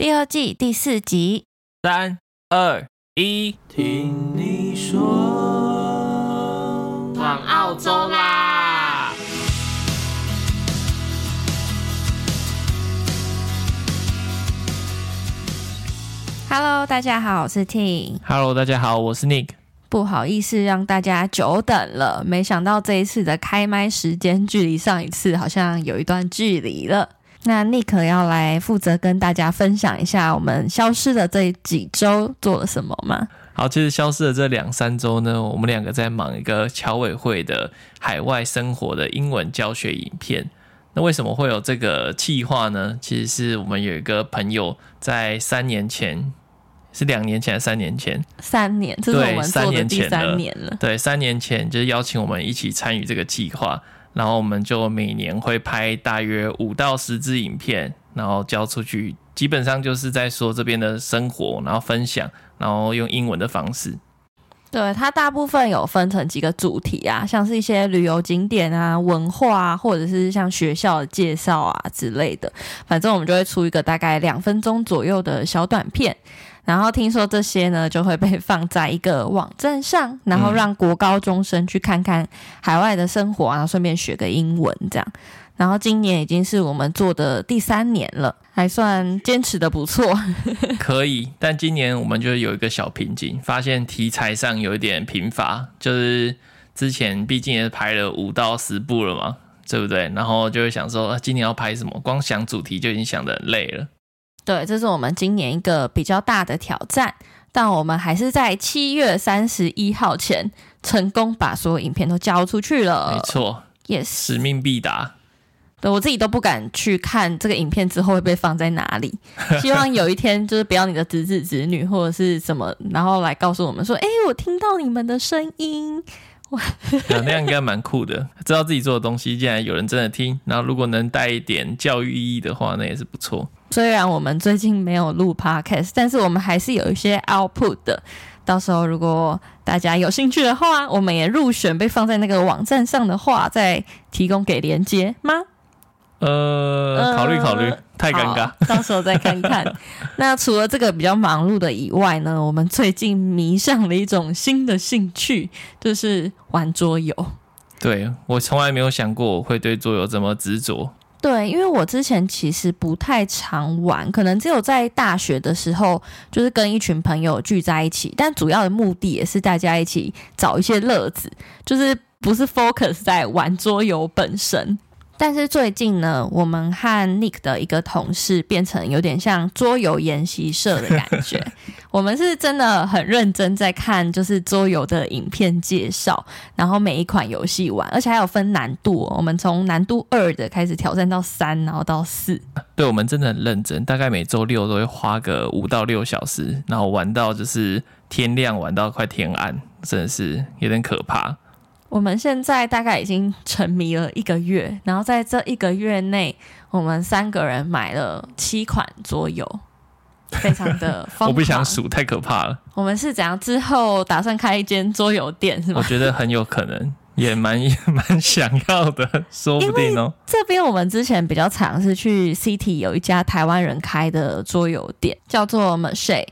第二季第四集。三二一，听你说，往澳洲啦！Hello，大家好，我是 Ting。Hello，大家好，我是 Nick。不好意思，让大家久等了。没想到这一次的开麦时间，距离上一次好像有一段距离了。那 Nick 要来负责跟大家分享一下我们消失的这几周做了什么吗？好，其实消失的这两三周呢，我们两个在忙一个侨委会的海外生活的英文教学影片。那为什么会有这个计划呢？其实是我们有一个朋友在三年前。是两年前还是三年前？三年，这是我们做的第三年了。对，三年前就是邀请我们一起参与这个计划，然后我们就每年会拍大约五到十支影片，然后交出去，基本上就是在说这边的生活，然后分享，然后用英文的方式。对，它大部分有分成几个主题啊，像是一些旅游景点啊、文化啊，或者是像学校的介绍啊之类的。反正我们就会出一个大概两分钟左右的小短片。然后听说这些呢，就会被放在一个网站上，然后让国高中生去看看海外的生活，然后顺便学个英文这样。然后今年已经是我们做的第三年了，还算坚持的不错。可以，但今年我们就有一个小瓶颈，发现题材上有一点贫乏，就是之前毕竟也拍了五到十部了嘛，对不对？然后就会想说，今年要拍什么？光想主题就已经想得很累了。对，这是我们今年一个比较大的挑战，但我们还是在七月三十一号前成功把所有影片都交出去了。没错，Yes，使命必达。对，我自己都不敢去看这个影片之后会被放在哪里。希望有一天就是不要你的侄子侄女或者是什么，然后来告诉我们说：“哎，我听到你们的声音。”哇，那样应该蛮酷的。知道自己做的东西竟然有人真的听，然后如果能带一点教育意义的话，那也是不错。虽然我们最近没有录 podcast，但是我们还是有一些 output 的。到时候如果大家有兴趣的话，我们也入选被放在那个网站上的话，再提供给连接吗？呃，考虑考虑，太尴尬，到时候再看看。那除了这个比较忙碌的以外呢，我们最近迷上了一种新的兴趣，就是玩桌游。对，我从来没有想过我会对桌游这么执着。对，因为我之前其实不太常玩，可能只有在大学的时候，就是跟一群朋友聚在一起，但主要的目的也是大家一起找一些乐子，就是不是 focus 在玩桌游本身。但是最近呢，我们和 Nick 的一个同事变成有点像桌游研习社的感觉。我们是真的很认真在看，就是桌游的影片介绍，然后每一款游戏玩，而且还有分难度哦。我们从难度二的开始挑战到三，然后到四。对，我们真的很认真，大概每周六都会花个五到六小时，然后玩到就是天亮，玩到快天暗，真的是有点可怕。我们现在大概已经沉迷了一个月，然后在这一个月内，我们三个人买了七款桌游，非常的疯狂。我不想数，太可怕了。我们是怎样之后打算开一间桌游店，是吗？我觉得很有可能，也蛮也蛮想要的，说不定哦。这边我们之前比较常是去 City 有一家台湾人开的桌游店，叫做 Mache。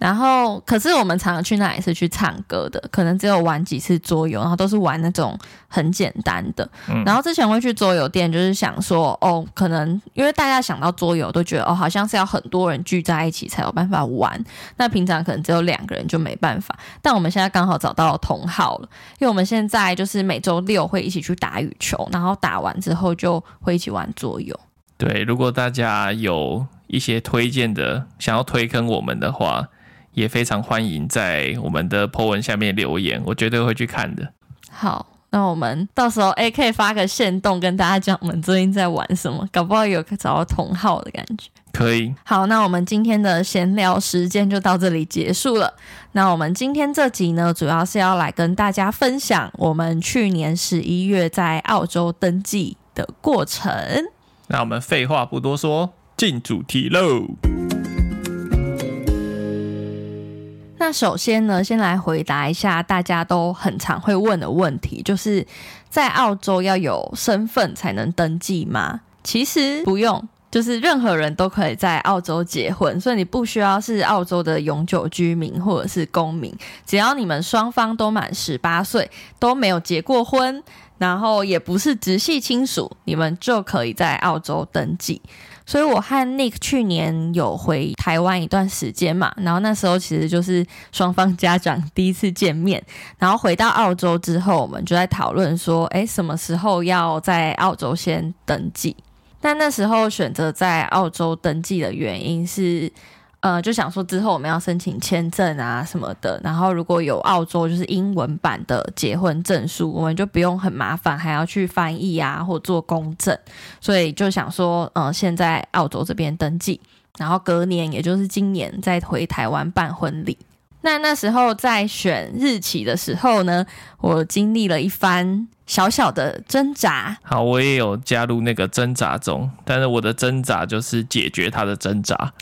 然后，可是我们常常去那里是去唱歌的，可能只有玩几次桌游，然后都是玩那种很简单的。嗯、然后之前会去桌游店，就是想说，哦，可能因为大家想到桌游都觉得，哦，好像是要很多人聚在一起才有办法玩。那平常可能只有两个人就没办法。但我们现在刚好找到同好了，因为我们现在就是每周六会一起去打羽球，然后打完之后就会一起玩桌游。对，如果大家有一些推荐的，想要推坑我们的话。也非常欢迎在我们的 po 文下面留言，我绝对会去看的。好，那我们到时候 A 可以发个线动跟大家讲我们最近在玩什么，搞不好有找到同号的感觉。可以。好，那我们今天的闲聊时间就到这里结束了。那我们今天这集呢，主要是要来跟大家分享我们去年十一月在澳洲登记的过程。那我们废话不多说，进主题喽。那首先呢，先来回答一下大家都很常会问的问题，就是在澳洲要有身份才能登记吗？其实不用，就是任何人都可以在澳洲结婚，所以你不需要是澳洲的永久居民或者是公民，只要你们双方都满十八岁，都没有结过婚，然后也不是直系亲属，你们就可以在澳洲登记。所以我和 Nick 去年有回台湾一段时间嘛，然后那时候其实就是双方家长第一次见面，然后回到澳洲之后，我们就在讨论说，诶，什么时候要在澳洲先登记？但那时候选择在澳洲登记的原因是，呃，就想说之后我们要申请签证啊什么的，然后如果有澳洲就是英文版的结婚证书，我们就不用很麻烦，还要去翻译啊或做公证，所以就想说，呃，现在澳洲这边登记，然后隔年也就是今年再回台湾办婚礼。那那时候在选日期的时候呢，我经历了一番小小的挣扎。好，我也有加入那个挣扎中，但是我的挣扎就是解决他的挣扎。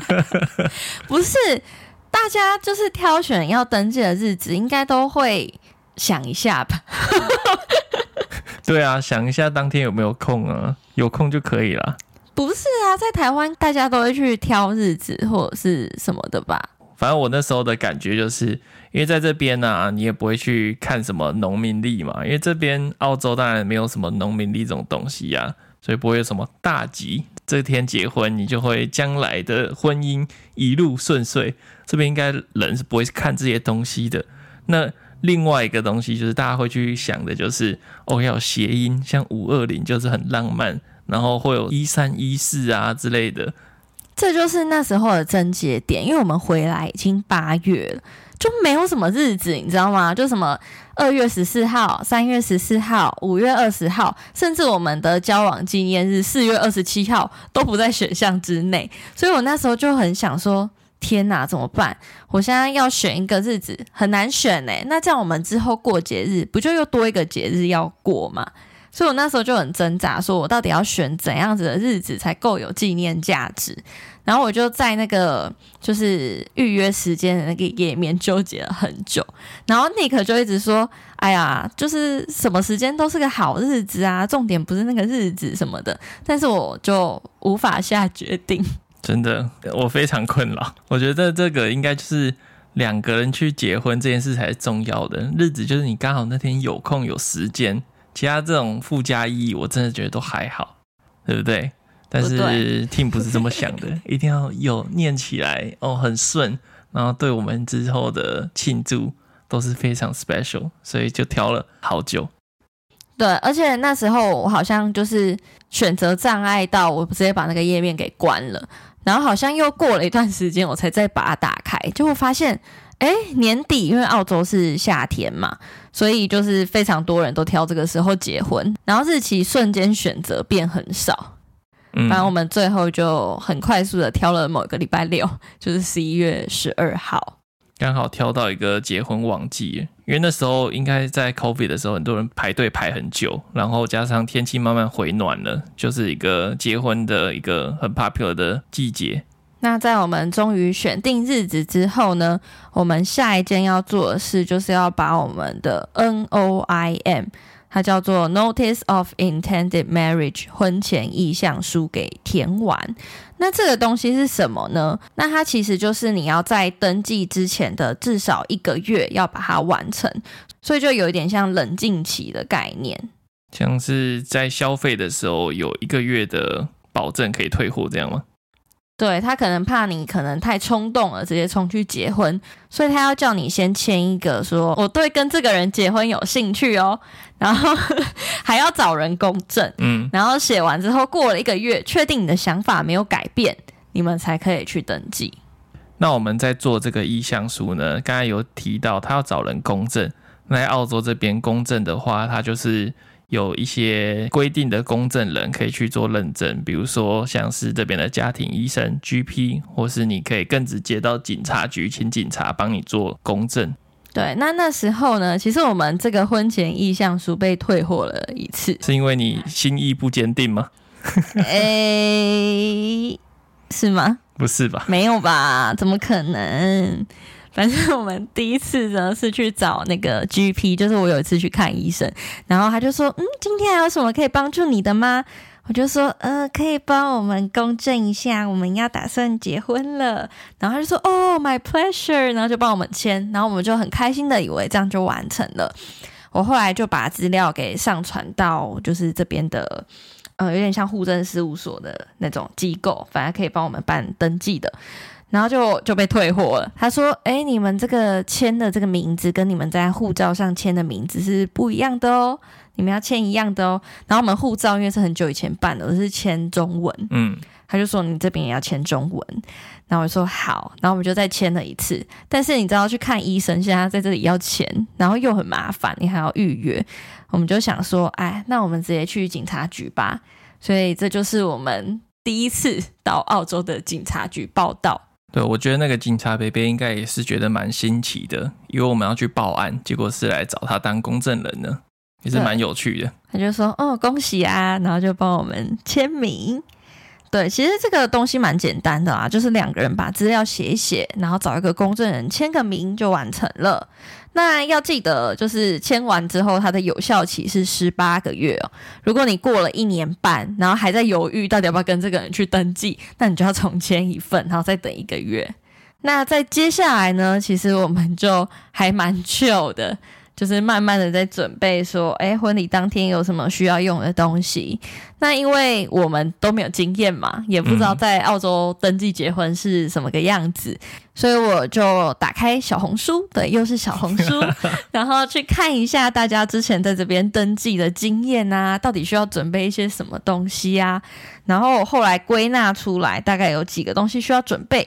不是，大家就是挑选要登记的日子，应该都会想一下吧？对啊，想一下当天有没有空啊？有空就可以了。不是啊，在台湾大家都会去挑日子或者是什么的吧？反正我那时候的感觉就是，因为在这边呢、啊，你也不会去看什么农民历嘛，因为这边澳洲当然没有什么农民历这种东西呀、啊，所以不会有什么大吉，这天结婚你就会将来的婚姻一路顺遂。这边应该人是不会看这些东西的。那另外一个东西就是大家会去想的就是，哦，要谐音，像五二零就是很浪漫，然后会有一三一四啊之类的。这就是那时候的症结点，因为我们回来已经八月了，就没有什么日子，你知道吗？就什么二月十四号、三月十四号、五月二十号，甚至我们的交往纪念日四月二十七号都不在选项之内。所以我那时候就很想说：天哪，怎么办？我现在要选一个日子很难选呢。那这样我们之后过节日，不就又多一个节日要过吗？所以我那时候就很挣扎，说我到底要选怎样子的日子才够有纪念价值。然后我就在那个就是预约时间的那个页面纠结了很久。然后 Nick 就一直说：“哎呀，就是什么时间都是个好日子啊，重点不是那个日子什么的。”但是我就无法下决定。真的，我非常困扰。我觉得这个应该就是两个人去结婚这件事才是重要的，日子就是你刚好那天有空有时间。其他这种附加意义，我真的觉得都还好，对不对？但是 Tim 不是这么想的，一定要有念起来哦，很顺，然后对我们之后的庆祝都是非常 special，所以就挑了好久。对，而且那时候我好像就是选择障碍到我直接把那个页面给关了，然后好像又过了一段时间，我才再把它打开，就会发现。哎，年底因为澳洲是夏天嘛，所以就是非常多人都挑这个时候结婚，然后日期瞬间选择变很少。嗯，反正我们最后就很快速的挑了某个礼拜六，就是十一月十二号，刚好挑到一个结婚旺季。因为那时候应该在 COVID 的时候，很多人排队排很久，然后加上天气慢慢回暖了，就是一个结婚的一个很 popular 的季节。那在我们终于选定日子之后呢，我们下一件要做的事就是要把我们的 NOIM，它叫做 Notice of Intended Marriage 婚前意向书给填完。那这个东西是什么呢？那它其实就是你要在登记之前的至少一个月要把它完成，所以就有一点像冷静期的概念，像是在消费的时候有一个月的保证可以退货这样吗？对，他可能怕你可能太冲动了，直接冲去结婚，所以他要叫你先签一个说我对跟这个人结婚有兴趣哦，然后 还要找人公证，嗯，然后写完之后过了一个月，确定你的想法没有改变，你们才可以去登记。那我们在做这个意向书呢，刚才有提到他要找人公证，那在澳洲这边公证的话，他就是。有一些规定的公证人可以去做认证，比如说像是这边的家庭医生 GP，或是你可以更直接到警察局，请警察帮你做公证。对，那那时候呢，其实我们这个婚前意向书被退货了一次，是因为你心意不坚定吗？诶、欸，是吗？不是吧？没有吧？怎么可能？反正我们第一次呢是去找那个 GP，就是我有一次去看医生，然后他就说：“嗯，今天还有什么可以帮助你的吗？”我就说，呃，可以帮我们公证一下，我们要打算结婚了。然后他就说，哦，my pleasure，然后就帮我们签，然后我们就很开心的以为这样就完成了。我后来就把资料给上传到就是这边的，呃，有点像户政事务所的那种机构，反正可以帮我们办登记的。然后就就被退货了。他说：“哎，你们这个签的这个名字跟你们在护照上签的名字是不一样的哦，你们要签一样的哦。”然后我们护照因为是很久以前办的，我是签中文。嗯，他就说：“你这边也要签中文。”然后我说：“好。”然后我们就再签了一次。但是你知道去看医生，现在在这里要钱，然后又很麻烦，你还要预约。我们就想说：“哎，那我们直接去警察局吧。”所以这就是我们第一次到澳洲的警察局报到。对，我觉得那个警察伯伯应该也是觉得蛮新奇的，因为我们要去报案，结果是来找他当公证人呢，也是蛮有趣的。他就说：“哦，恭喜啊！”然后就帮我们签名。对，其实这个东西蛮简单的啊，就是两个人把资料写一写，然后找一个公证人签个名就完成了。那要记得，就是签完之后，它的有效期是十八个月哦。如果你过了一年半，然后还在犹豫到底要不要跟这个人去登记，那你就要重签一份，然后再等一个月。那在接下来呢，其实我们就还蛮久的。就是慢慢的在准备说，哎，婚礼当天有什么需要用的东西？那因为我们都没有经验嘛，也不知道在澳洲登记结婚是什么个样子，嗯、所以我就打开小红书，对，又是小红书，然后去看一下大家之前在这边登记的经验啊，到底需要准备一些什么东西啊？然后后来归纳出来，大概有几个东西需要准备。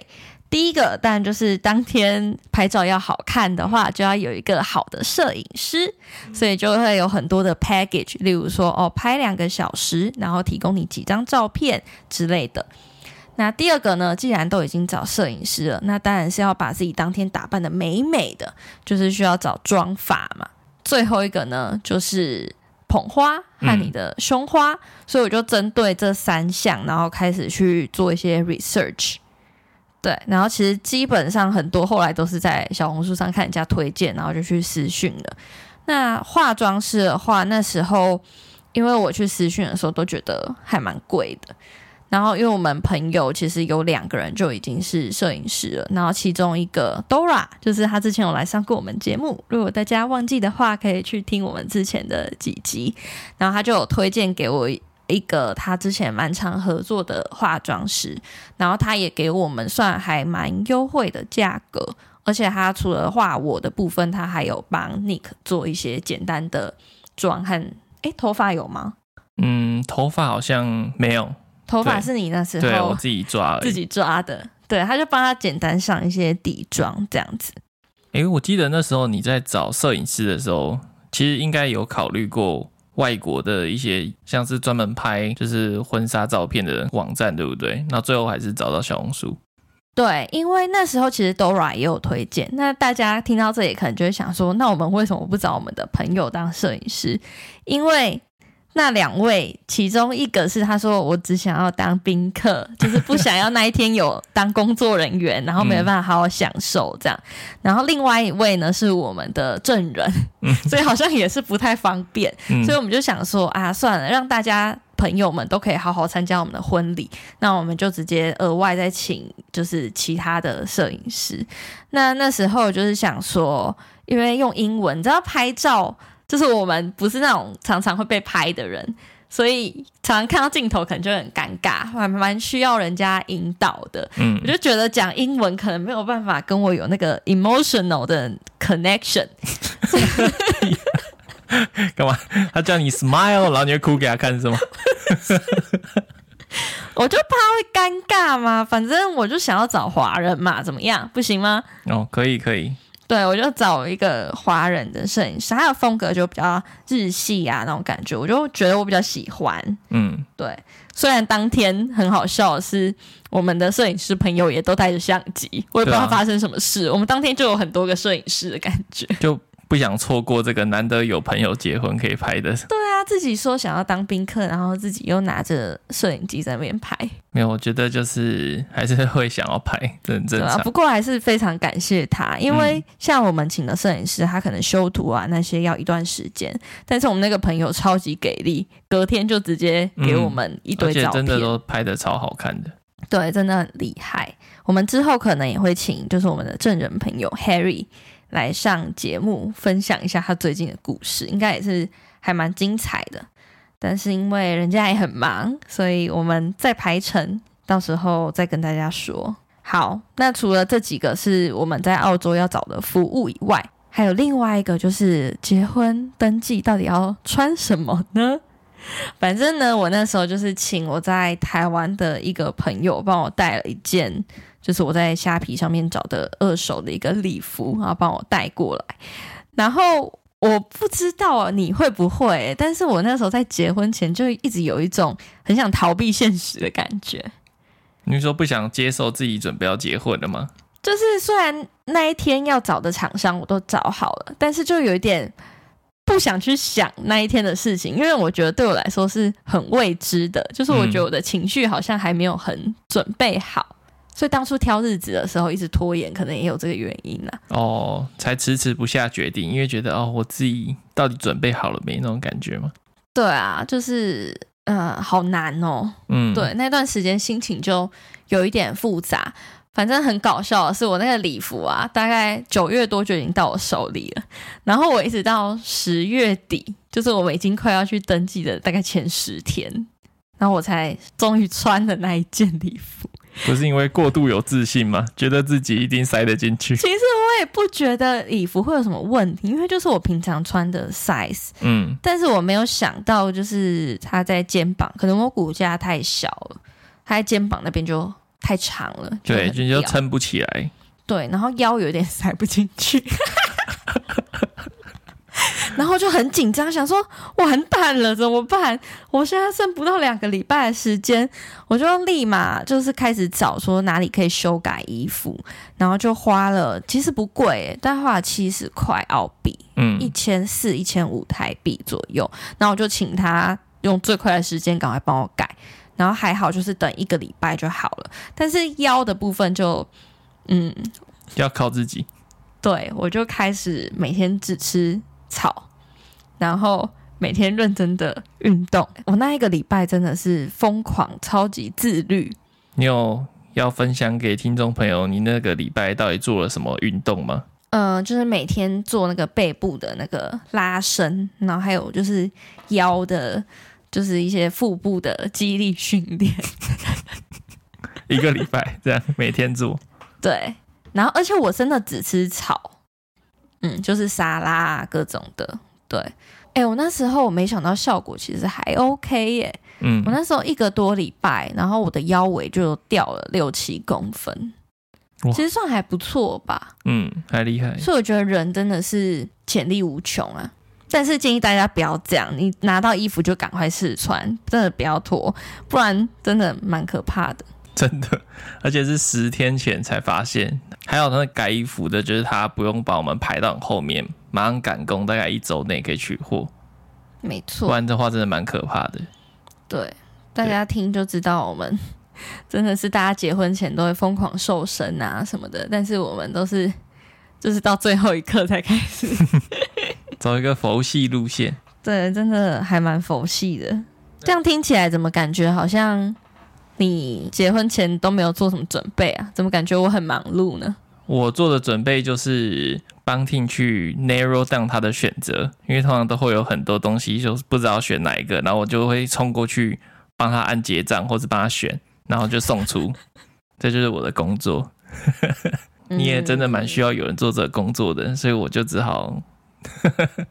第一个当然就是当天拍照要好看的话，就要有一个好的摄影师，所以就会有很多的 package，例如说哦，拍两个小时，然后提供你几张照片之类的。那第二个呢，既然都已经找摄影师了，那当然是要把自己当天打扮的美美的，就是需要找妆发嘛。最后一个呢，就是捧花和你的胸花，嗯、所以我就针对这三项，然后开始去做一些 research。对，然后其实基本上很多后来都是在小红书上看人家推荐，然后就去私讯了。那化妆师的话，那时候因为我去私讯的时候都觉得还蛮贵的。然后因为我们朋友其实有两个人就已经是摄影师了，然后其中一个 Dora 就是他之前有来上过我们节目，如果大家忘记的话，可以去听我们之前的几集。然后他就有推荐给我。一个他之前蛮常合作的化妆师，然后他也给我们算还蛮优惠的价格，而且他除了画我的部分，他还有帮 Nick 做一些简单的妆和，诶，头发有吗？嗯，头发好像没有，头发是你那时候对我自己抓自己抓的，对，他就帮他简单上一些底妆这样子。诶，我记得那时候你在找摄影师的时候，其实应该有考虑过。外国的一些像是专门拍就是婚纱照片的网站，对不对？那最后还是找到小红书。对，因为那时候其实 Dora 也有推荐。那大家听到这里可能就会想说，那我们为什么不找我们的朋友当摄影师？因为那两位，其中一个是他说我只想要当宾客，就是不想要那一天有当工作人员，然后没办法好好享受这样。然后另外一位呢是我们的证人，所以好像也是不太方便。所以我们就想说啊，算了，让大家朋友们都可以好好参加我们的婚礼，那我们就直接额外再请就是其他的摄影师。那那时候就是想说，因为用英文，你知道拍照。就是我们不是那种常常会被拍的人，所以常常看到镜头可能就很尴尬，还蛮需要人家引导的。嗯，我就觉得讲英文可能没有办法跟我有那个 emotional 的 connection。干嘛？他叫你 smile，然后你会哭给他看是吗？我就怕会尴尬嘛，反正我就想要找华人嘛，怎么样？不行吗？哦，可以，可以。对，我就找一个华人的摄影师，他的风格就比较日系啊那种感觉，我就觉得我比较喜欢。嗯，对。虽然当天很好笑的是，我们的摄影师朋友也都带着相机，我也不知道发生什么事。啊、我们当天就有很多个摄影师的感觉，就不想错过这个难得有朋友结婚可以拍的。对啊，自己说想要当宾客，然后自己又拿着摄影机在那边拍。没有，我觉得就是还是会想要拍，这很正常。啊，不过还是非常感谢他，因为像我们请的摄影师，他可能修图啊那些要一段时间，但是我们那个朋友超级给力，隔天就直接给我们一堆照片，嗯、真的都拍的超好看的。对，真的很厉害。我们之后可能也会请，就是我们的证人朋友 Harry。来上节目分享一下他最近的故事，应该也是还蛮精彩的。但是因为人家也很忙，所以我们再排程，到时候再跟大家说。好，那除了这几个是我们在澳洲要找的服务以外，还有另外一个就是结婚登记到底要穿什么呢？反正呢，我那时候就是请我在台湾的一个朋友帮我带了一件。就是我在虾皮上面找的二手的一个礼服，然后帮我带过来。然后我不知道你会不会，但是我那时候在结婚前就一直有一种很想逃避现实的感觉。你说不想接受自己准备要结婚了吗？就是虽然那一天要找的厂商我都找好了，但是就有一点不想去想那一天的事情，因为我觉得对我来说是很未知的。就是我觉得我的情绪好像还没有很准备好。所以当初挑日子的时候一直拖延，可能也有这个原因啦。哦，才迟迟不下决定，因为觉得哦，我自己到底准备好了没那种感觉吗？对啊，就是呃，好难哦。嗯，对，那段时间心情就有一点复杂。反正很搞笑的是，我那个礼服啊，大概九月多就已经到我手里了，然后我一直到十月底，就是我们已经快要去登记的大概前十天，然后我才终于穿了那一件礼服。不是因为过度有自信吗？觉得自己一定塞得进去。其实我也不觉得礼服会有什么问题，因为就是我平常穿的 size。嗯，但是我没有想到，就是它在肩膀，可能我骨架太小了，它在肩膀那边就太长了，对，就就撑不起来。对，然后腰有点塞不进去。然后就很紧张，想说完蛋了怎么办？我现在剩不到两个礼拜的时间，我就立马就是开始找说哪里可以修改衣服，然后就花了，其实不贵，但花了七十块澳币，嗯，一千四、一千五台币左右。然后我就请他用最快的时间赶快帮我改，然后还好就是等一个礼拜就好了。但是腰的部分就，嗯，要靠自己。对，我就开始每天只吃草。然后每天认真的运动，我那一个礼拜真的是疯狂、超级自律。你有要分享给听众朋友，你那个礼拜到底做了什么运动吗？嗯、呃，就是每天做那个背部的那个拉伸，然后还有就是腰的，就是一些腹部的肌力训练。一个礼拜这样每天做。对，然后而且我真的只吃草，嗯，就是沙拉啊各种的。对，哎、欸，我那时候我没想到效果其实还 OK 耶。嗯，我那时候一个多礼拜，然后我的腰围就掉了六七公分，其实算还不错吧。嗯，还厉害。所以我觉得人真的是潜力无穷啊。但是建议大家不要这样，你拿到衣服就赶快试穿，真的不要脱，不然真的蛮可怕的。真的，而且是十天前才发现。还有那改衣服的，就是他不用把我们排到后面。马上赶工，大概一周内可以取货，没错。不然的话，真的蛮可怕的。对，大家听就知道，我们 真的是大家结婚前都会疯狂瘦身啊什么的，但是我们都是就是到最后一刻才开始走一个佛系路线。对，真的还蛮佛系的。这样听起来怎么感觉好像你结婚前都没有做什么准备啊？怎么感觉我很忙碌呢？我做的准备就是帮 Ting 去 narrow down 他的选择，因为通常都会有很多东西，就是不知道选哪一个，然后我就会冲过去帮他按结账，或者帮他选，然后就送出。这就是我的工作。你也真的蛮需要有人做这个工作的，所以我就只好，呵呵呵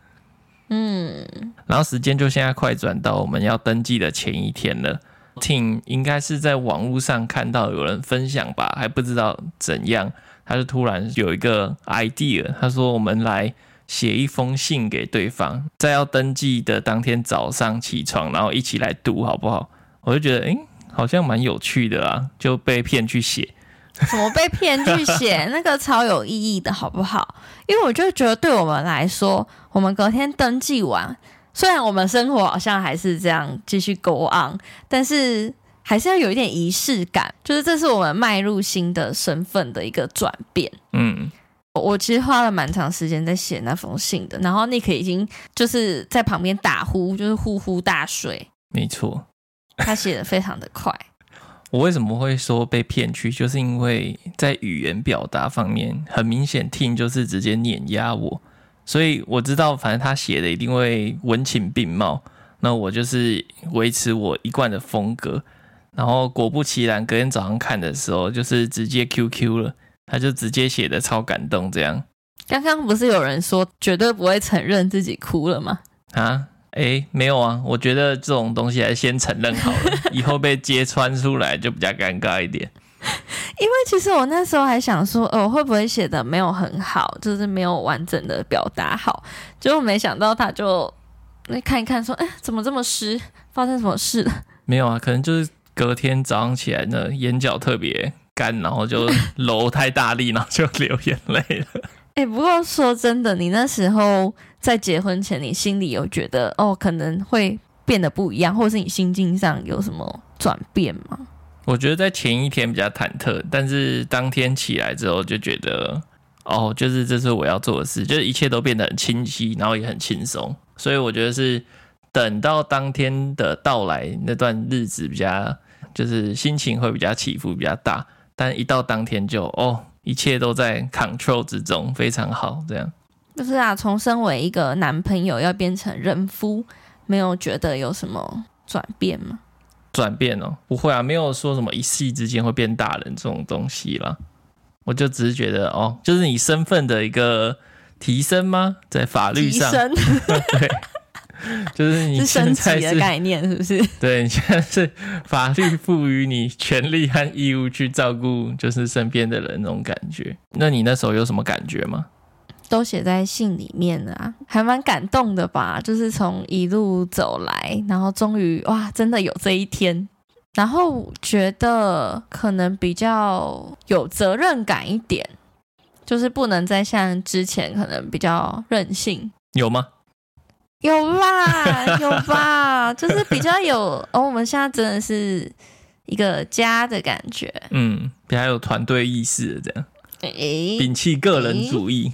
嗯。然后时间就现在快转到我们要登记的前一天了。听应该是在网络上看到有人分享吧，还不知道怎样。他就突然有一个 idea，他说：“我们来写一封信给对方，在要登记的当天早上起床，然后一起来读，好不好？”我就觉得，诶，好像蛮有趣的啊，就被骗去写。什么被骗去写 那个超有意义的，好不好？因为我就觉得对我们来说，我们隔天登记完，虽然我们生活好像还是这样继续 go on，但是还是要有一点仪式感，就是这是我们迈入新的身份的一个转变。嗯，我其实花了蛮长时间在写那封信的，然后 Nick 已经就是在旁边打呼，就是呼呼大睡。没错，他写的非常的快。我为什么会说被骗去？就是因为在语言表达方面，很明显听就是直接碾压我，所以我知道，反正他写的一定会文情并茂。那我就是维持我一贯的风格。然后果不其然，隔天早上看的时候，就是直接 QQ 了，他就直接写的超感动，这样。刚刚不是有人说绝对不会承认自己哭了吗？啊？哎，没有啊，我觉得这种东西还是先承认好了，以后被揭穿出来就比较尴尬一点。因为其实我那时候还想说，呃，我会不会写的没有很好，就是没有完整的表达好，结果没想到他就那看一看说，哎，怎么这么湿？发生什么事了？没有啊，可能就是隔天早上起来呢，眼角特别干，然后就 揉太大力，然后就流眼泪了。哎，不过说真的，你那时候。在结婚前，你心里有觉得哦，可能会变得不一样，或是你心境上有什么转变吗？我觉得在前一天比较忐忑，但是当天起来之后就觉得哦，就是这是我要做的事，就是一切都变得很清晰，然后也很轻松。所以我觉得是等到当天的到来那段日子比较，就是心情会比较起伏比较大，但一到当天就哦，一切都在 control 之中，非常好，这样。就是啊，从身为一个男朋友要变成人夫，没有觉得有什么转变吗？转变哦，不会啊，没有说什么一夕之间会变大人这种东西啦。我就只是觉得哦，就是你身份的一个提升吗？在法律上，提升 对，就是你现在是，是升级的概念，是不是？对，你现在是法律赋予你权利和义务去照顾，就是身边的人那种感觉。那你那时候有什么感觉吗？都写在信里面了啊，还蛮感动的吧？就是从一路走来，然后终于哇，真的有这一天，然后觉得可能比较有责任感一点，就是不能再像之前可能比较任性。有吗？有啦，有吧？就是比较有哦，我们现在真的是一个家的感觉，嗯，比较有团队意识的这样。诶，摒弃个人主义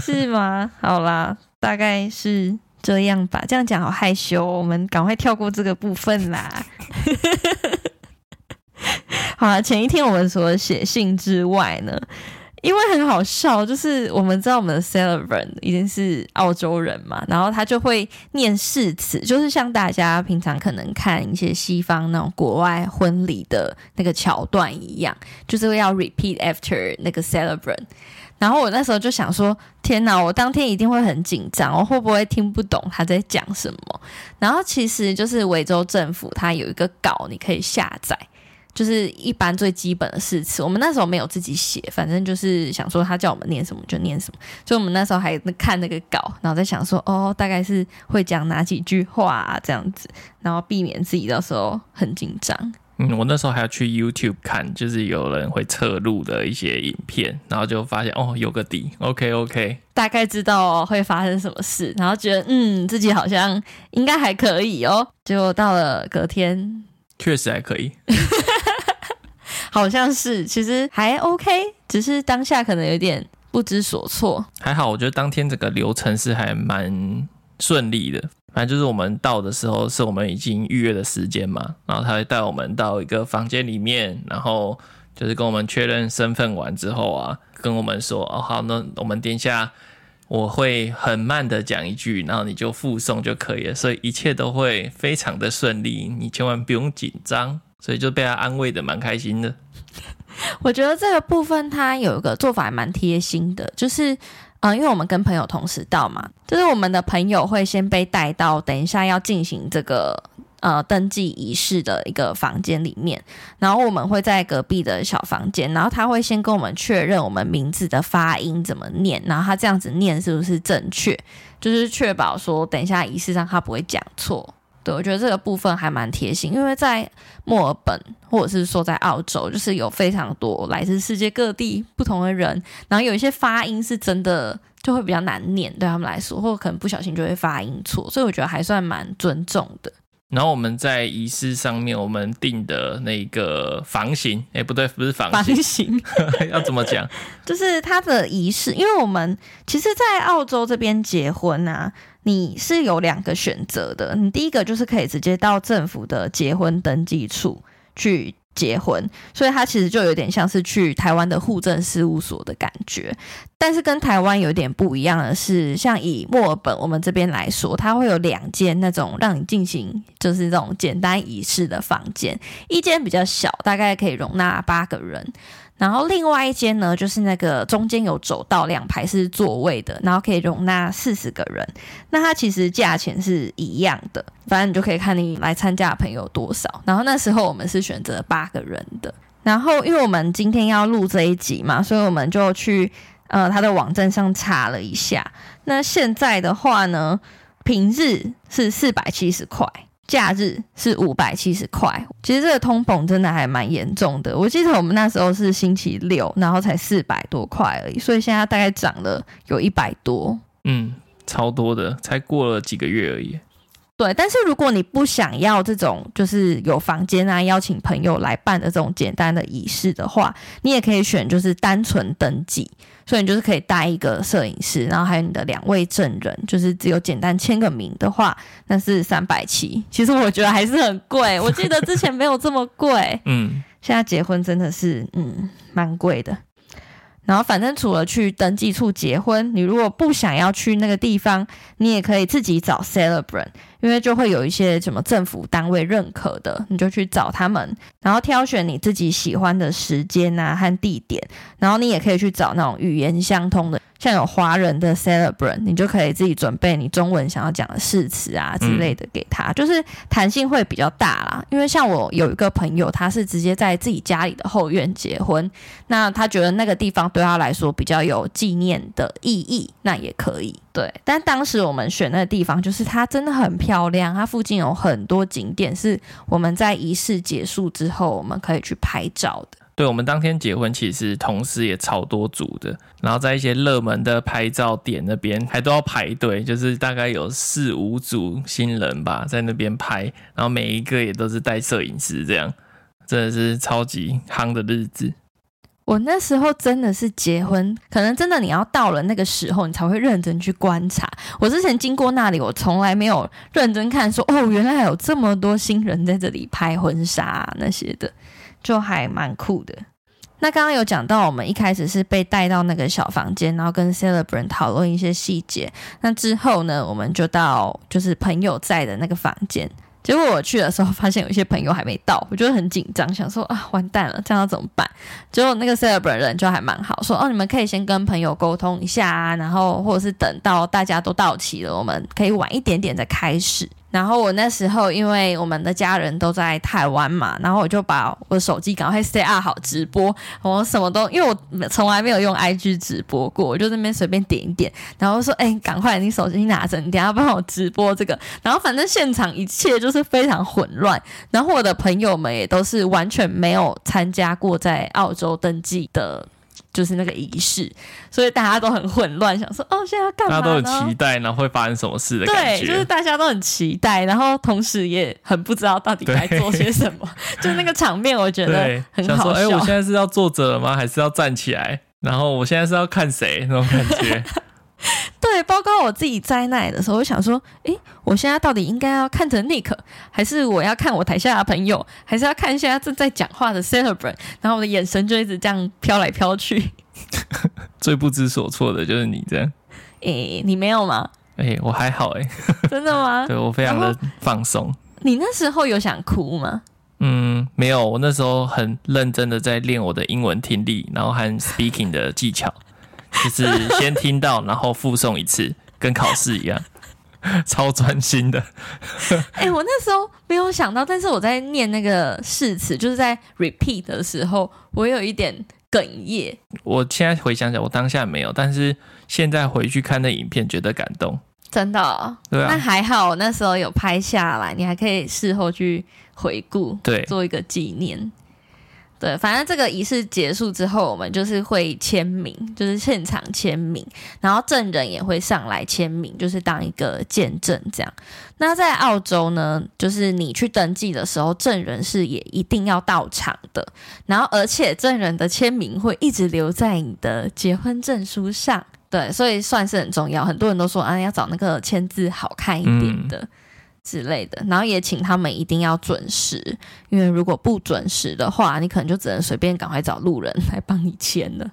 是吗？好啦，大概是这样吧。这样讲好害羞，我们赶快跳过这个部分啦。好了，前一天我们除了写信之外呢，因为很好笑，就是我们知道我们的 celebrant 已经是澳洲人嘛，然后他就会念誓词，就是像大家平常可能看一些西方那种国外婚礼的那个桥段一样，就是要 repeat after 那个 celebrant。然后我那时候就想说，天哪，我当天一定会很紧张，我会不会听不懂他在讲什么？然后其实就是维州政府它有一个稿，你可以下载。就是一般最基本的四次，我们那时候没有自己写，反正就是想说他叫我们念什么就念什么，所以我们那时候还看那个稿，然后在想说哦，大概是会讲哪几句话啊，这样子，然后避免自己到时候很紧张。嗯，我那时候还要去 YouTube 看，就是有人会侧录的一些影片，然后就发现哦，有个底，OK OK，大概知道哦会发生什么事，然后觉得嗯自己好像应该还可以哦，结果到了隔天，确实还可以。好像是，其实还 OK，只是当下可能有点不知所措。还好，我觉得当天整个流程是还蛮顺利的。反正就是我们到的时候，是我们已经预约的时间嘛，然后他会带我们到一个房间里面，然后就是跟我们确认身份完之后啊，跟我们说哦好，那我们等一下我会很慢的讲一句，然后你就复诵就可以了，所以一切都会非常的顺利，你千万不用紧张。所以就被他安慰的蛮开心的。我觉得这个部分他有一个做法还蛮贴心的，就是，嗯、因为我们跟朋友同时到嘛，就是我们的朋友会先被带到等一下要进行这个呃登记仪式的一个房间里面，然后我们会在隔壁的小房间，然后他会先跟我们确认我们名字的发音怎么念，然后他这样子念是不是正确，就是确保说等一下仪式上他不会讲错。对，我觉得这个部分还蛮贴心，因为在墨尔本或者是说在澳洲，就是有非常多来自世界各地不同的人，然后有一些发音是真的就会比较难念，对他们来说，或可能不小心就会发音错，所以我觉得还算蛮尊重的。然后我们在仪式上面，我们定的那个房型，哎，不对，不是房型，房型 要怎么讲？就是它的仪式，因为我们其实，在澳洲这边结婚啊，你是有两个选择的。你第一个就是可以直接到政府的结婚登记处去。结婚，所以它其实就有点像是去台湾的户政事务所的感觉，但是跟台湾有点不一样的是，像以墨尔本我们这边来说，它会有两间那种让你进行就是这种简单仪式的房间，一间比较小，大概可以容纳八个人。然后另外一间呢，就是那个中间有走道，两排是座位的，然后可以容纳四十个人。那它其实价钱是一样的，反正你就可以看你来参加的朋友多少。然后那时候我们是选择八个人的。然后因为我们今天要录这一集嘛，所以我们就去呃他的网站上查了一下。那现在的话呢，平日是四百七十块。假日是五百七十块，其实这个通膨真的还蛮严重的。我记得我们那时候是星期六，然后才四百多块而已，所以现在大概涨了有一百多。嗯，超多的，才过了几个月而已。对，但是如果你不想要这种就是有房间啊，邀请朋友来办的这种简单的仪式的话，你也可以选就是单纯登记。所以你就是可以带一个摄影师，然后还有你的两位证人，就是只有简单签个名的话，那是三百七。其实我觉得还是很贵，我记得之前没有这么贵。嗯，现在结婚真的是嗯蛮贵的。然后反正除了去登记处结婚，你如果不想要去那个地方，你也可以自己找 celebrant。因为就会有一些什么政府单位认可的，你就去找他们，然后挑选你自己喜欢的时间啊和地点，然后你也可以去找那种语言相通的，像有华人的 celebrant，你就可以自己准备你中文想要讲的誓词啊之类的给他，就是弹性会比较大啦。因为像我有一个朋友，他是直接在自己家里的后院结婚，那他觉得那个地方对他来说比较有纪念的意义，那也可以。对，但当时我们选那个地方，就是它真的很漂亮，它附近有很多景点，是我们在仪式结束之后我们可以去拍照的。对，我们当天结婚，其实同时也超多组的，然后在一些热门的拍照点那边还都要排队，就是大概有四五组新人吧，在那边拍，然后每一个也都是带摄影师，这样真的是超级夯的日子。我那时候真的是结婚，可能真的你要到了那个时候，你才会认真去观察。我之前经过那里，我从来没有认真看说，哦，原来还有这么多新人在这里拍婚纱，那些的，就还蛮酷的。那刚刚有讲到，我们一开始是被带到那个小房间，然后跟 celebrant 讨论一些细节。那之后呢，我们就到就是朋友在的那个房间。结果我去的时候，发现有一些朋友还没到，我就很紧张，想说啊，完蛋了，这样要怎么办？结果那个 celebrant 人就还蛮好，说哦，你们可以先跟朋友沟通一下啊，然后或者是等到大家都到齐了，我们可以晚一点点再开始。然后我那时候因为我们的家人都在台湾嘛，然后我就把我的手机赶快 set up 好直播，我什么都因为我从来没有用 IG 直播过，我就那边随便点一点，然后说哎，赶快你手机拿着，你等下帮我直播这个。然后反正现场一切就是非常混乱，然后我的朋友们也都是完全没有参加过在澳洲登记的。就是那个仪式，所以大家都很混乱，想说哦，现在要干嘛？大家都很期待，然后会发生什么事的感觉。对，就是大家都很期待，然后同时也很不知道到底该做些什么。就那个场面，我觉得很好笑。哎、欸，我现在是要坐着了吗？还是要站起来？然后我现在是要看谁？那种感觉。对，包括我自己在内的时候，我想说，诶，我现在到底应该要看着 Nick，还是我要看我台下的朋友，还是要看现在正在讲话的 Celebrant？然后我的眼神就一直这样飘来飘去。最不知所措的就是你这样。诶，你没有吗？诶，我还好诶。真的吗？对，我非常的放松。你那时候有想哭吗？嗯，没有。我那时候很认真的在练我的英文听力，然后和 speaking 的技巧。就是先听到，然后复诵一次，跟考试一样，超专心的。哎、欸，我那时候没有想到，但是我在念那个誓词，就是在 repeat 的时候，我有一点哽咽。我现在回想起来，我当下没有，但是现在回去看那影片，觉得感动。真的、哦，对啊，那还好，那时候有拍下来，你还可以事后去回顾，对，做一个纪念。对，反正这个仪式结束之后，我们就是会签名，就是现场签名，然后证人也会上来签名，就是当一个见证这样。那在澳洲呢，就是你去登记的时候，证人是也一定要到场的，然后而且证人的签名会一直留在你的结婚证书上。对，所以算是很重要。很多人都说啊，要找那个签字好看一点的。嗯之类的，然后也请他们一定要准时，因为如果不准时的话，你可能就只能随便赶快找路人来帮你签了。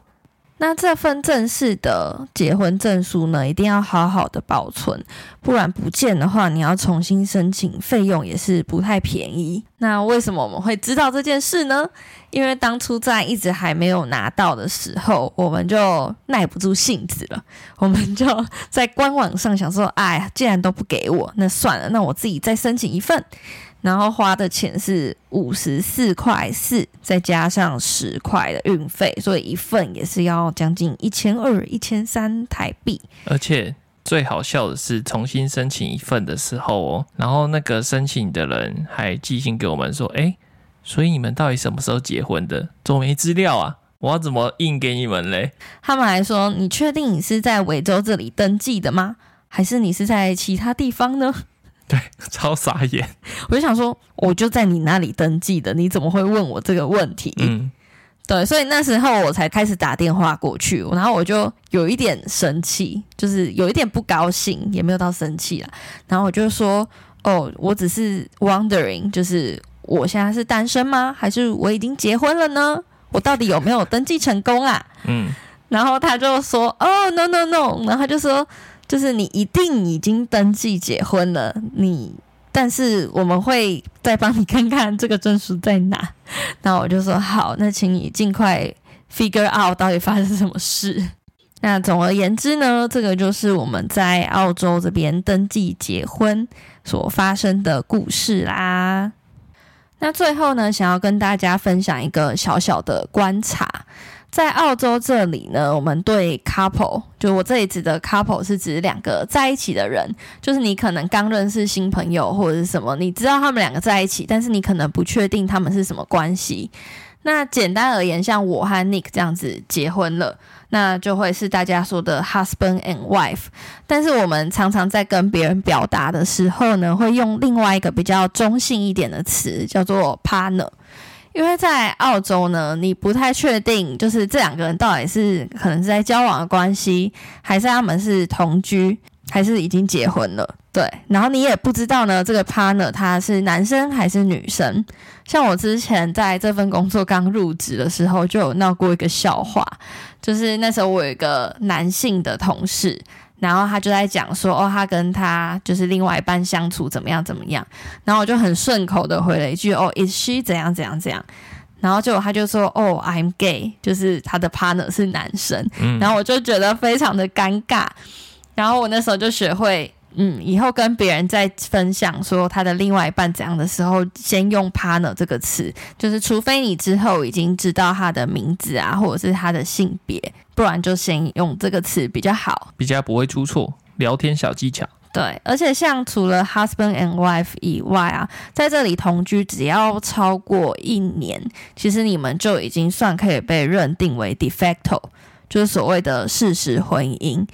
那这份正式的结婚证书呢，一定要好好的保存，不然不见的话，你要重新申请，费用也是不太便宜。那为什么我们会知道这件事呢？因为当初在一直还没有拿到的时候，我们就耐不住性子了，我们就在官网上想说，哎呀，既然都不给我，那算了，那我自己再申请一份。然后花的钱是五十四块四，再加上十块的运费，所以一份也是要将近一千二、一千三台币。而且最好笑的是，重新申请一份的时候哦，然后那个申请的人还寄信给我们说：“哎，所以你们到底什么时候结婚的？怎么没资料啊？我要怎么印给你们嘞？”他们还说：“你确定你是在维州这里登记的吗？还是你是在其他地方呢？”对，超傻眼。我就想说，我就在你那里登记的，你怎么会问我这个问题？嗯，对，所以那时候我才开始打电话过去，然后我就有一点生气，就是有一点不高兴，也没有到生气啦。然后我就说，哦，我只是 wondering，就是我现在是单身吗？还是我已经结婚了呢？我到底有没有登记成功啊？嗯，然后他就说，哦，no no no，然后他就说。就是你一定已经登记结婚了，你，但是我们会再帮你看看这个证书在哪。那我就说好，那请你尽快 figure out 到底发生什么事。那总而言之呢，这个就是我们在澳洲这边登记结婚所发生的故事啦。那最后呢，想要跟大家分享一个小小的观察。在澳洲这里呢，我们对 couple，就我这里指的 couple 是指两个在一起的人，就是你可能刚认识新朋友或者是什么，你知道他们两个在一起，但是你可能不确定他们是什么关系。那简单而言，像我和 Nick 这样子结婚了，那就会是大家说的 husband and wife。但是我们常常在跟别人表达的时候呢，会用另外一个比较中性一点的词，叫做 partner。因为在澳洲呢，你不太确定，就是这两个人到底是可能是在交往的关系，还是他们是同居，还是已经结婚了？对，然后你也不知道呢，这个 partner 他是男生还是女生。像我之前在这份工作刚入职的时候，就有闹过一个笑话，就是那时候我有一个男性的同事。然后他就在讲说，哦，他跟他就是另外一半相处怎么样怎么样。然后我就很顺口的回了一句，哦，is she 怎样怎样怎样。然后结果他就说，哦，I'm gay，就是他的 partner 是男生。嗯。然后我就觉得非常的尴尬。然后我那时候就学会。嗯，以后跟别人在分享说他的另外一半怎样的时候，先用 partner 这个词，就是除非你之后已经知道他的名字啊，或者是他的性别，不然就先用这个词比较好，比较不会出错。聊天小技巧。对，而且像除了 husband and wife 以外啊，在这里同居只要超过一年，其实你们就已经算可以被认定为 de facto，就是所谓的事实婚姻。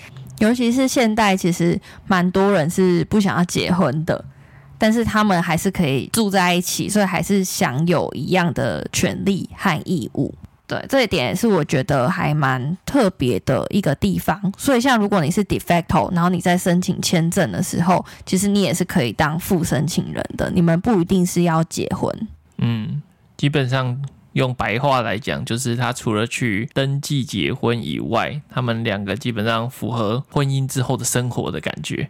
尤其是现代，其实蛮多人是不想要结婚的，但是他们还是可以住在一起，所以还是享有一样的权利和义务。对，这一点也是我觉得还蛮特别的一个地方。所以，像如果你是 de facto，然后你在申请签证的时候，其实你也是可以当副申请人的，你们不一定是要结婚。嗯，基本上。用白话来讲，就是他除了去登记结婚以外，他们两个基本上符合婚姻之后的生活的感觉。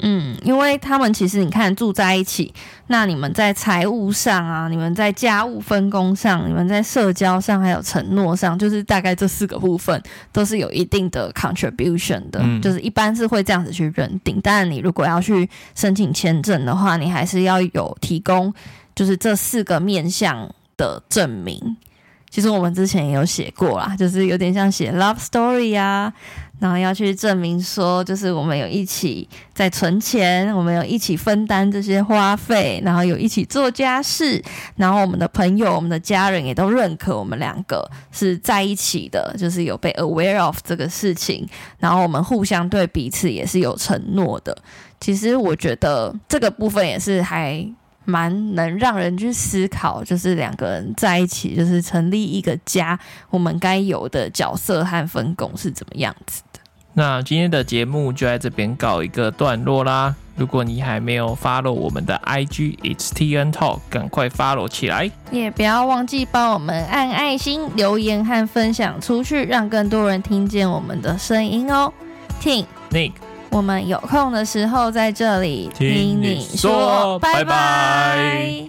嗯，因为他们其实你看住在一起，那你们在财务上啊，你们在家务分工上，你们在社交上，还有承诺上，就是大概这四个部分都是有一定的 contribution 的，嗯，就是一般是会这样子去认定。但，你如果要去申请签证的话，你还是要有提供，就是这四个面向。的证明，其实我们之前也有写过啦，就是有点像写 love story 啊，然后要去证明说，就是我们有一起在存钱，我们有一起分担这些花费，然后有一起做家事，然后我们的朋友、我们的家人也都认可我们两个是在一起的，就是有被 aware of 这个事情，然后我们互相对彼此也是有承诺的。其实我觉得这个部分也是还蛮能让人去思考，就是两个人在一起，就是成立一个家，我们该有的角色和分工是怎么样子的。那今天的节目就在这边告一个段落啦。如果你还没有 follow 我们的 IG It's TN Talk，赶快 follow 起来，也不要忘记帮我们按爱心、留言和分享出去，让更多人听见我们的声音哦。听，Nick，我们有空的时候在这里听你说，拜拜。